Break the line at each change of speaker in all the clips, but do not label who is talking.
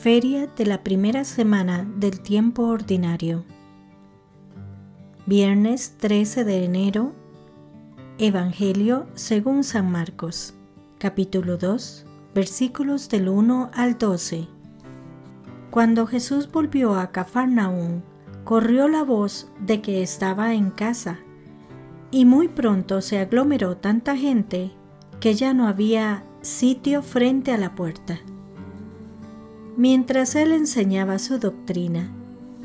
Feria de la primera semana del tiempo ordinario. Viernes 13 de enero. Evangelio según San Marcos. Capítulo 2. Versículos del 1 al 12. Cuando Jesús volvió a Cafarnaún, corrió la voz de que estaba en casa, y muy pronto se aglomeró tanta gente que ya no había sitio frente a la puerta. Mientras él enseñaba su doctrina,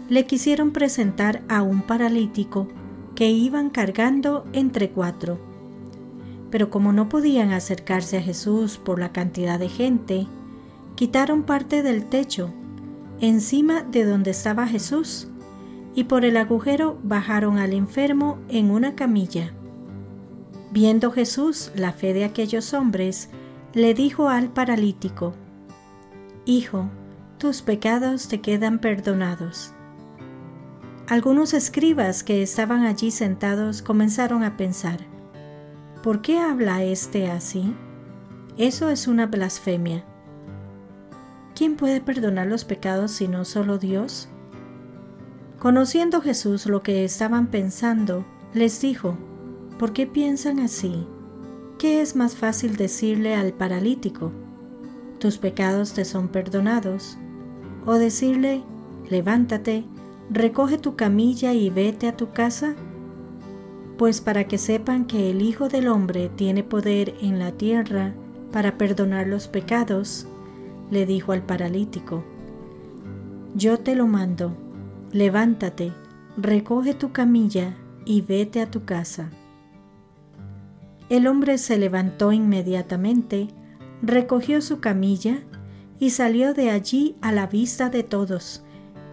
le quisieron presentar a un paralítico que iban cargando entre cuatro. Pero como no podían acercarse a Jesús por la cantidad de gente, quitaron parte del techo encima de donde estaba Jesús y por el agujero bajaron al enfermo en una camilla. Viendo Jesús la fe de aquellos hombres, le dijo al paralítico, Hijo, tus pecados te quedan perdonados. Algunos escribas que estaban allí sentados comenzaron a pensar, ¿por qué habla éste así? Eso es una blasfemia. ¿Quién puede perdonar los pecados sino solo Dios? Conociendo Jesús lo que estaban pensando, les dijo, ¿por qué piensan así? ¿Qué es más fácil decirle al paralítico? Tus pecados te son perdonados o decirle, levántate, recoge tu camilla y vete a tu casa? Pues para que sepan que el Hijo del Hombre tiene poder en la tierra para perdonar los pecados, le dijo al paralítico, yo te lo mando, levántate, recoge tu camilla y vete a tu casa. El hombre se levantó inmediatamente, recogió su camilla y salió de allí a la vista de todos,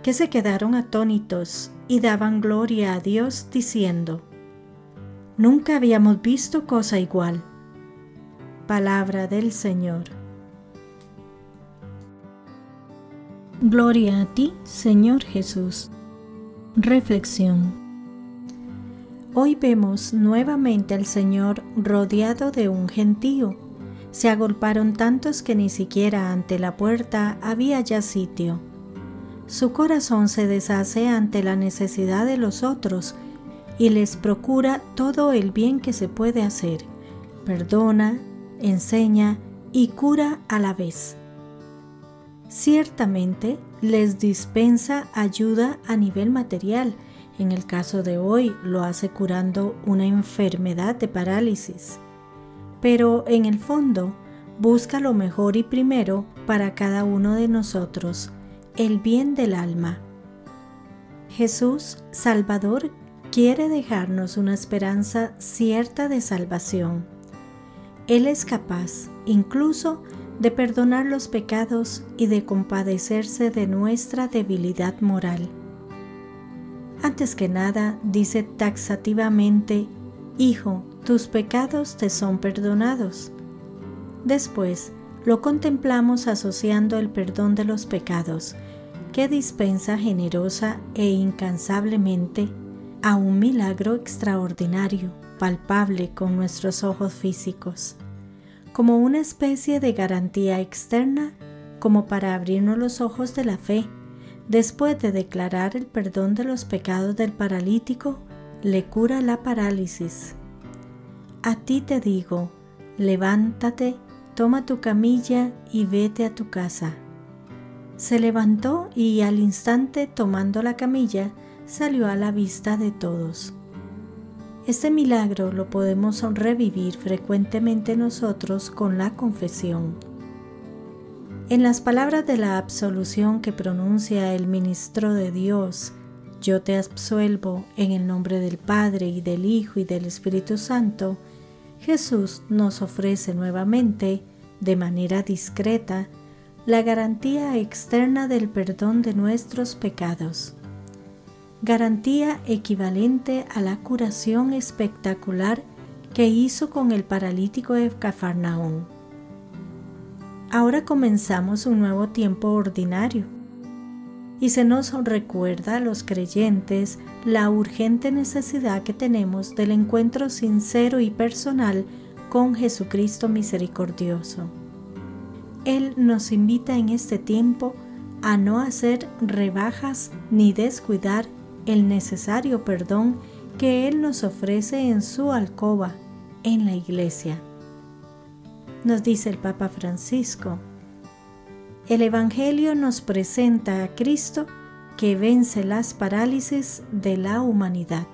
que se quedaron atónitos y daban gloria a Dios diciendo, Nunca habíamos visto cosa igual. Palabra del Señor. Gloria a ti, Señor Jesús. Reflexión. Hoy vemos nuevamente al Señor rodeado de un gentío se agolparon tantos que ni siquiera ante la puerta había ya sitio. Su corazón se deshace ante la necesidad de los otros y les procura todo el bien que se puede hacer. Perdona, enseña y cura a la vez. Ciertamente les dispensa ayuda a nivel material. En el caso de hoy lo hace curando una enfermedad de parálisis pero en el fondo busca lo mejor y primero para cada uno de nosotros, el bien del alma. Jesús, Salvador, quiere dejarnos una esperanza cierta de salvación. Él es capaz, incluso, de perdonar los pecados y de compadecerse de nuestra debilidad moral. Antes que nada, dice taxativamente, Hijo, tus pecados te son perdonados. Después, lo contemplamos asociando el perdón de los pecados, que dispensa generosa e incansablemente a un milagro extraordinario, palpable con nuestros ojos físicos, como una especie de garantía externa, como para abrirnos los ojos de la fe. Después de declarar el perdón de los pecados del paralítico, le cura la parálisis a ti te digo, levántate, toma tu camilla y vete a tu casa. Se levantó y al instante tomando la camilla salió a la vista de todos. Este milagro lo podemos revivir frecuentemente nosotros con la confesión. En las palabras de la absolución que pronuncia el ministro de Dios, yo te absuelvo en el nombre del Padre y del Hijo y del Espíritu Santo, Jesús nos ofrece nuevamente, de manera discreta, la garantía externa del perdón de nuestros pecados. Garantía equivalente a la curación espectacular que hizo con el paralítico de Cafarnaún. Ahora comenzamos un nuevo tiempo ordinario y se nos recuerda a los creyentes la urgente necesidad que tenemos del encuentro sincero y personal con Jesucristo misericordioso. Él nos invita en este tiempo a no hacer rebajas ni descuidar el necesario perdón que Él nos ofrece en su alcoba, en la iglesia. Nos dice el Papa Francisco, el Evangelio nos presenta a Cristo que vence las parálisis de la humanidad.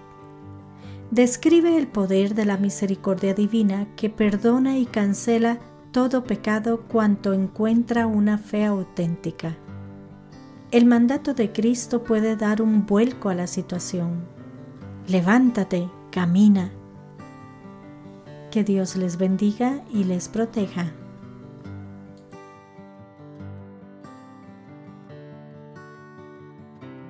Describe el poder de la misericordia divina que perdona y cancela todo pecado cuanto encuentra una fe auténtica. El mandato de Cristo puede dar un vuelco a la situación. Levántate, camina. Que Dios les bendiga y les proteja.